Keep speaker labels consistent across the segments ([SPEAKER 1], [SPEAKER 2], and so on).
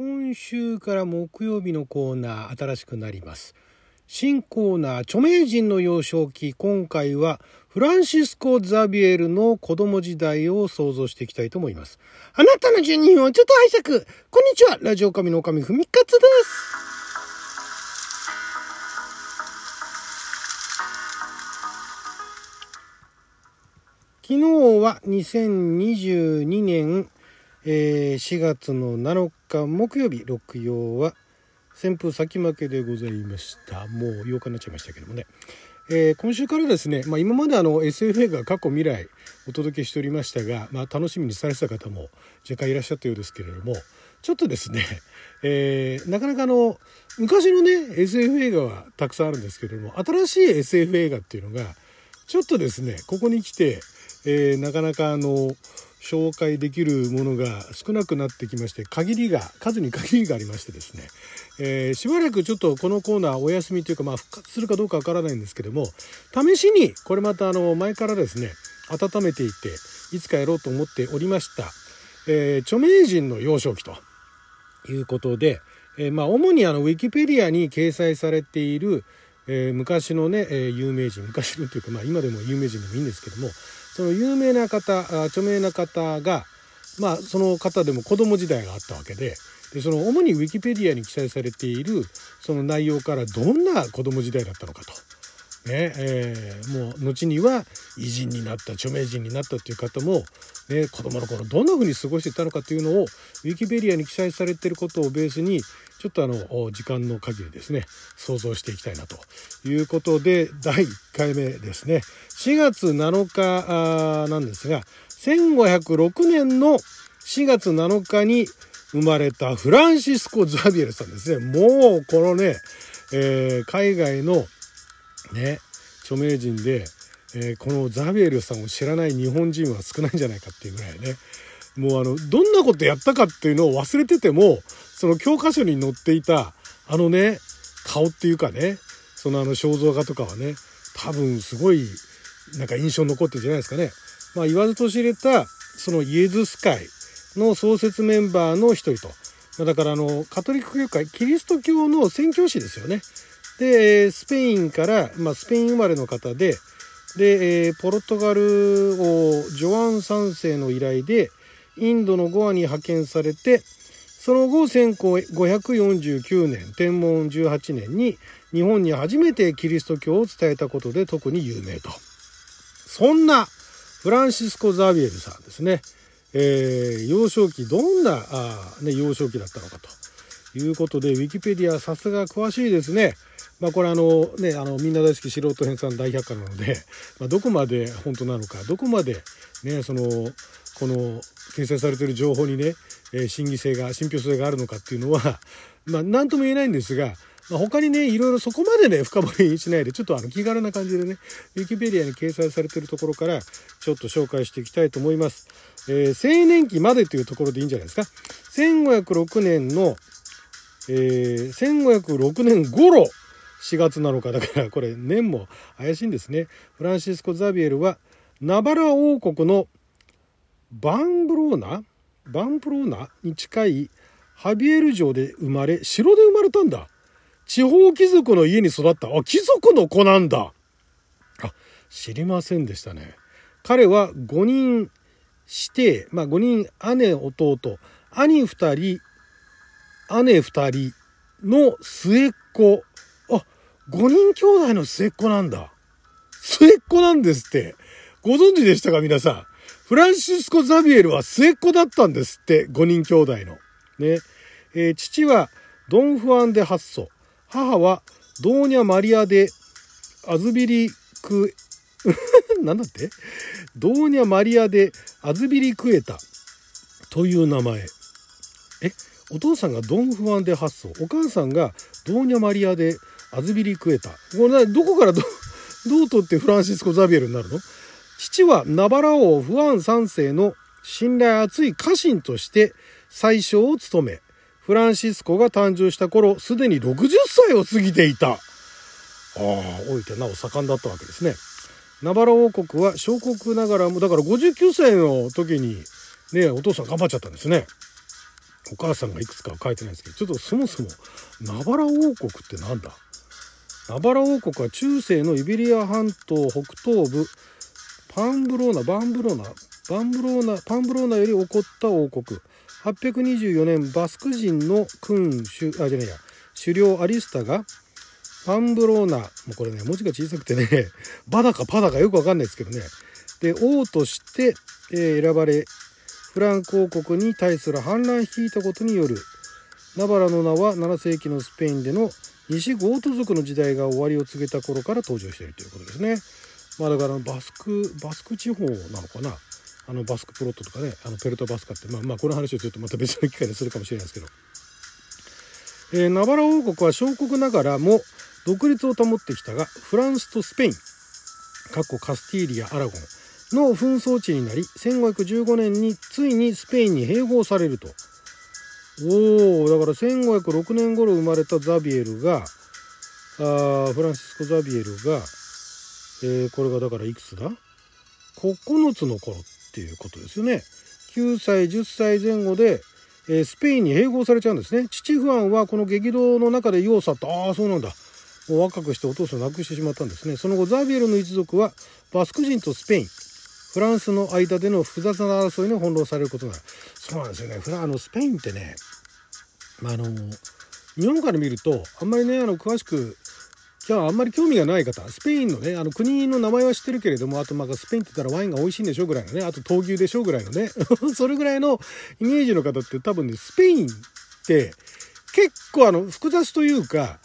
[SPEAKER 1] 今週から木曜日のコーナー新しくなります。新コーナー著名人の幼少期今回はフランシスコ・ザビエルの子供時代を想像していきたいと思います。あなたの12人をちょっと拝借。こんにちは。ラジオ神の神ふみかつです。昨日は2022年、えー、4月の7日木曜日六曜は旋風先負けでございました。もう8日になっちゃいましたけどもね、えー、今週からですね、まあ、今まであの SF が過去未来お届けしておりましたが、まあ、楽しみにされてた方も若干いらっしゃったようですけれどもちょっとですね、えー、なかなかあの昔のね SF 映画はたくさんあるんですけれども新しい SF 映画っていうのがちょっとですねここに来てえー、なかなかあの紹介できるものが少なくなってきまして限りが数に限りがありましてですね、えー、しばらくちょっとこのコーナーお休みというか、まあ、復活するかどうかわからないんですけども試しにこれまたあの前からですね温めていっていつかやろうと思っておりました、えー、著名人の幼少期ということで、えー、まあ主にあのウィキペディアに掲載されている、え、昔のね、え、有名人昔のというか、まあ、今でも有名人でもいいんですけどもその有名な方著名な方がまあその方でも子供時代があったわけででその主にウィキペディアに記載されているその内容からどんな子供時代だったのかと。ねえー、もう後には偉人になった著名人になったっていう方も、ね、子供の頃どんな風に過ごしてたのかっていうのをウィキペディアに記載されていることをベースにちょっとあの時間の限りですね想像していきたいなということで第1回目ですね。4月7日なんですが1506年の4月7日に生まれたフランシスコ・ザビエルさんですね。もうこのね、えー、海外のね著名人で、えー、このザビエルさんを知らない日本人は少ないんじゃないかっていうぐらいね。もうあのどんなことやったかっていうのを忘れててもその教科書に載っていたあのね顔っていうかねそのあの肖像画とかはね多分すごいなんか印象に残ってるじゃないですかね。まあ、言わずと知れたそのイエズス会の創設メンバーの一人と。だからあのカトリック教会キリスト教の宣教師ですよね。でスペインから、まあ、スペイン生まれの方ででポルトガルをジョアン3世の依頼でインドのゴアに派遣されてその後1549年天文18年に日本に初めてキリスト教を伝えたことで特に有名と。そんなフランシスコ・ザビエルさんですね、えー、幼少期どんなあ、ね、幼少期だったのかと。いうことでウィキペディアさすが詳しいですね。まあ、これあのねあのみんな大好き素人編纂大百科なので、まあ、どこまで本当なのかどこまでねそのこの掲載されてる情報にね、えー、真偽性が信憑性があるのかっていうのは まあ何とも言えないんですが、まあ、他にねいろいろそこまでね深掘りしないでちょっとあの気軽な感じでねウィキペディアに掲載されてるところからちょっと紹介していきたいと思います。えー、青年期までというところでいいんじゃないですか。1506年の、えー、1506年頃4月7日だからこれ年も怪しいんですね。フランシスコ・ザビエルはナバラ王国のバンブローナ？バンプローナに近いハビエル城で生まれ城で生まれたんだ。地方貴族の家に育った。あ、貴族の子なんだ。あ、知りませんでしたね。彼は5人してまあ5人姉弟兄2人姉2人の末っ子あ5人兄弟の末っ子なんだ末っ子なんですってご存知でしたか皆さんフランシスコ・ザビエルは末っ子だったんですって5人兄弟の。ね、えー、父はドン・フアン・デ・ハッソ。母はドーニャ・マリア・デ・アズビリク なんだって？ドーニャ・マリア・デ・アズビリクエタ。という名前。え？お父さんがドン・フアン・デ・ハッソ。お母さんがドーニャ・マリア・デ・アズビリクエタ。これどこからど、どうとってフランシスコ・ザビエルになるの？父はナバラ王フアン3世の信頼厚い家臣として宰相を務め、フランシスコが誕生した頃、すでに60歳を過ぎていた。ああ、老いてなお盛んだったわけですね。ナバラ王国は小国ながらも、だから59歳の時に、ね、お父さん頑張っちゃったんですね。お母さんがいくつかは書いてないですけどちょっとそもそもナバラ王国ってなんだ？ナバラ王国は中世のイベリア半島北東部パンブローナバンブローナバンブローナパンブローナより起こった王国。824年バスク人の君主あじゃないや。狩猟アリスタがパンブローナもうこれね文字が小さくてね バダかパダかよくわかんないですけどね。で王として、えー、選ばれフランク王国に対する反乱を率いたことによる。ナバラの名は7世紀のスペインでの西ゴート族の時代が終わりを告げた頃から登場しているということですね。まあだからバスクバスク地方なのかな。あのバスクプロットとかねあのペルトバスカってまあまあこの話をちょっとまた別の機会にするかもしれないですけど、えー、ナバラ王国は小国ながらも独立を保ってきたがフランスとスペインカスティーリアアラゴンの紛争地になり1515年についにスペインに併合されると。おおだから1506年頃生まれたザビエルがあフランシスコ・ザビエルが、えー、これがだからいくつだ ?9 つの頃っていうことですよね。9歳10歳前後で、えー、スペインに併合されちゃうんですね。父フアンはこの激動の中で世を去ったああそうなんだもう若くしてお父さんを亡くしてしまったんですね。その後ザビエルの一族はバスク人とスペインフランスの間での複雑な争いに翻弄されることがそうなんですよねフラあのスペインってね、まあ、あの日本から見るとあんまりねあの詳しくじゃああんまり興味がない方スペインのねあの国の名前は知ってるけれどもあとまあスペインって言ったらワインが美味しいんでしょうぐらいのねあと闘牛でしょぐらいのね それぐらいのイメージの方って多分ねスペインって結構あの複雑というか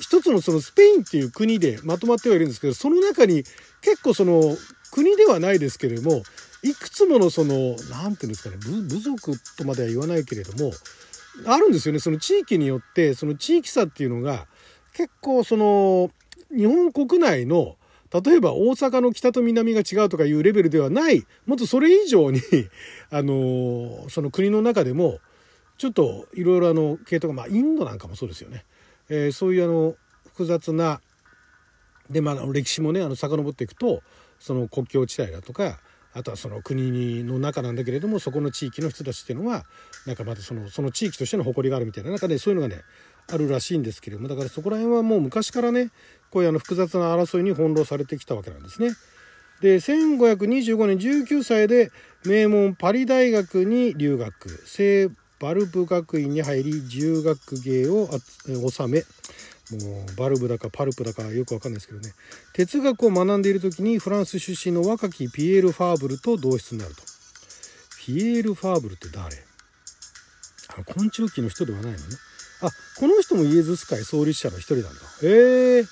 [SPEAKER 1] 一つのそのスペインっていう国でまとまってはいるんですけどその中に結構その国ではないですけれどもいくつものその何て言うんですかね部族とまでは言わないけれどもあるんですよね。その地域によってその地域差っていうのが結構その日本国内の例えば大阪の北と南が違うとかいうレベルではないもっとそれ以上に あのその国の中でもちょっといろいろあの系統がまあインドなんかもそうですよね、えー、そういうあの複雑なでまあ歴史もねあの遡っていくとその国境地帯だとかあとはその国の中なんだけれどもそこの地域の人たちっていうのはなんかまたそのその地域としての誇りがあるみたいな中でそういうのがねあるらしいんですけれどもだからそこら辺はもう昔からねこういうあの複雑な争いに翻弄されてきたわけなんですね。で1525年19歳で名門パリ大学に留学聖バルブ学院に入り自由学芸を収めもうバルブだかパルプだかよくわかんないですけどね。哲学を学んでいる時にフランス出身の若きピエール・ファーブルと同室になると。ピエール・ファーブルって誰？あの昆虫記の人ではないのね。あこの人もイエズス会創立者の一人なんだ。へえ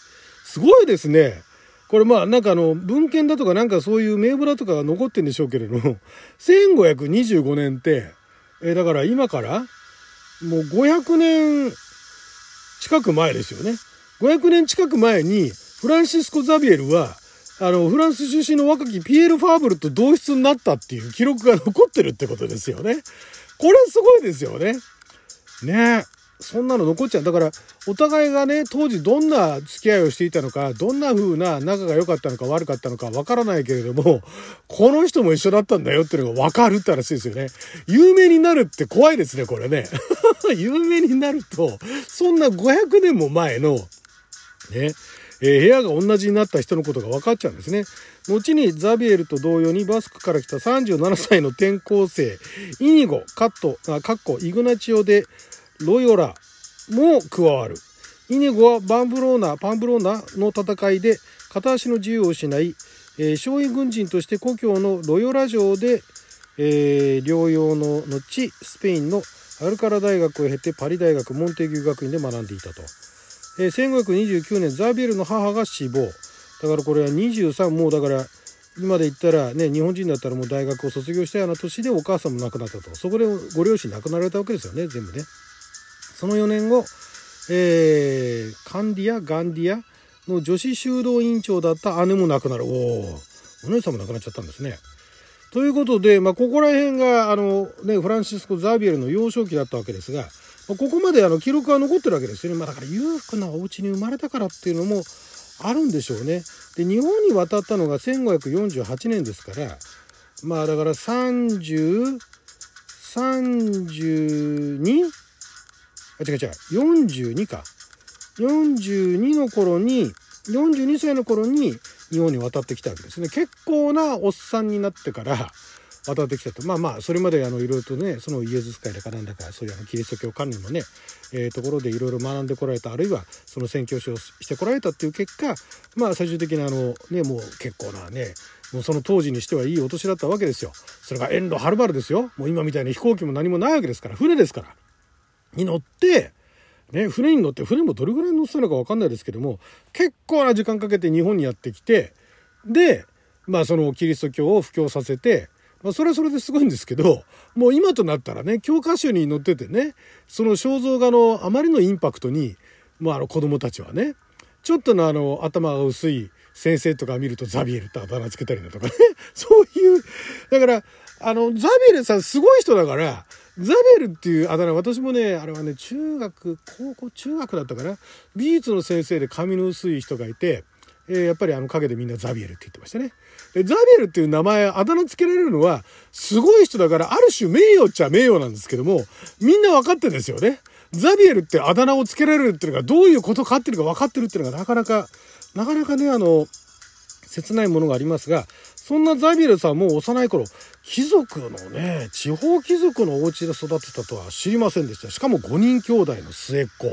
[SPEAKER 1] すごいですね。これまあなんかあの文献だとかなんかそういう名簿だとかが残ってんでしょうけれども。1525年ってえだから今からもう500年近く前ですよね。500年近く前に、フランシスコ・ザビエルは、あの、フランス出身の若きピエール・ファーブルと同室になったっていう記録が残ってるってことですよね。これすごいですよね。ねそんなの残っちゃう。だから、お互いがね、当時どんな付き合いをしていたのか、どんな風な仲が良かったのか悪かったのかわからないけれども、この人も一緒だったんだよっていうのがわかるって話ですよね。有名になるって怖いですね、これね。有名になると、そんな500年も前の、ね、えー、部屋が同じになった人のことが分かっちゃうんですね。後にザビエルと同様にバスクから来た37歳の転校生、イニゴ、カット、あカッコ、イグナチオでロヨラも加わる。イニゴはバンブローナ、パンブローナの戦いで片足の自由を失い、えー、少尉軍人として故郷のロヨラ城で、えー、療養の後、スペインのアルカラ大学を経てパリ大学モンテギュ学院で学んでいたと、えー、1529年ザビエルの母が死亡。だからこれは23もうだから今で言ったらね日本人だったらもう大学を卒業したような年でお母さんも亡くなったと。そこでご両親亡くなられたわけですよね全部ね。その4年後、えー、カンディアガンディアの女子修道院長だった姉も亡くなる。おおお姉さんも亡くなっちゃったんですね。ということで、まあ、ここら辺が、あの、ね、フランシスコ・ザビエルの幼少期だったわけですが、まあ、ここまであの記録が残ってるわけですよね。まあ、だから裕福なお家に生まれたからっていうのもあるんでしょうね。で、日本に渡ったのが1548年ですから、まあだから33 32? あ違う違う42か42の頃に42歳の頃に日本に渡ってきたわけですね結構なおっさんになってから渡ってきたとまあまあそれまであのいろいろとねそのイエズス会だかなんだかそういうあのキリスト教関連のね、えー、ところでいろいろ学んでこられたあるいはその宣教師をしてこられたっていう結果まあ最終的にあのねもう結構なねもうその当時にしてはいいお年だったわけですよ。それが遠路はるばるですよ。もう今みたいに飛行機も何もないわけですから船ですから。に乗ってね、船に乗って船もどれぐらい乗ってたのか分かんないですけども結構な時間かけて日本にやってきてでまあそのキリスト教を布教させて、まあ、それはそれですごいんですけどもう今となったらね教科書に載っててねその肖像画のあまりのインパクトに、まあ、あの子供たちはねちょっとのあの頭が薄い先生とか見るとザビエルってあだ名つけたりだとかね そういうだからあのザビエルさんすごい人だからザベルっていうあだ名私もねあれはね中学高校中学だったかな。美術の先生で髪の薄い人がいて、えー、やっぱりあの陰でみんなザビエルって言ってましたね。でザビエルっていう名前あだ名つけられるのはすごい人だからある種名誉っちゃ名誉なんですけどもみんな分かってんですよね。ザビエルってあだ名をつけられるっていうのがどういうことかっていうのが分かってるっていうのがなかなかなかなかねあの切ないものがありますがそんなザビエルさんも幼い頃貴族のね地方貴族のお家で育てたとは知りませんでした。しかも5人兄弟の末っ子。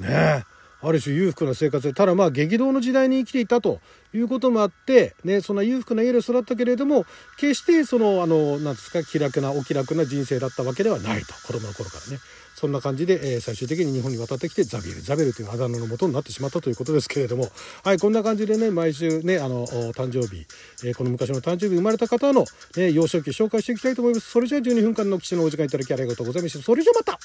[SPEAKER 1] ね。えある種裕福な生活でただまあ激動の時代に生きていたということもあってねそんな裕福な家で育ったけれども決してそのあの何ですか気楽なお気楽な人生だったわけではないと子供の頃からね。そんな感じで、えー、最終的に日本に渡ってきてザビエルザビエルというあだ名の元になってしまったということですけれどもはいこんな感じでね毎週ねあの誕生日、えー、この昔の誕生日生まれた方の、ね、幼少期紹介していきたいと思います。それじゃあ12分間の騎士のお時間いただきありがとうございました。それじゃまた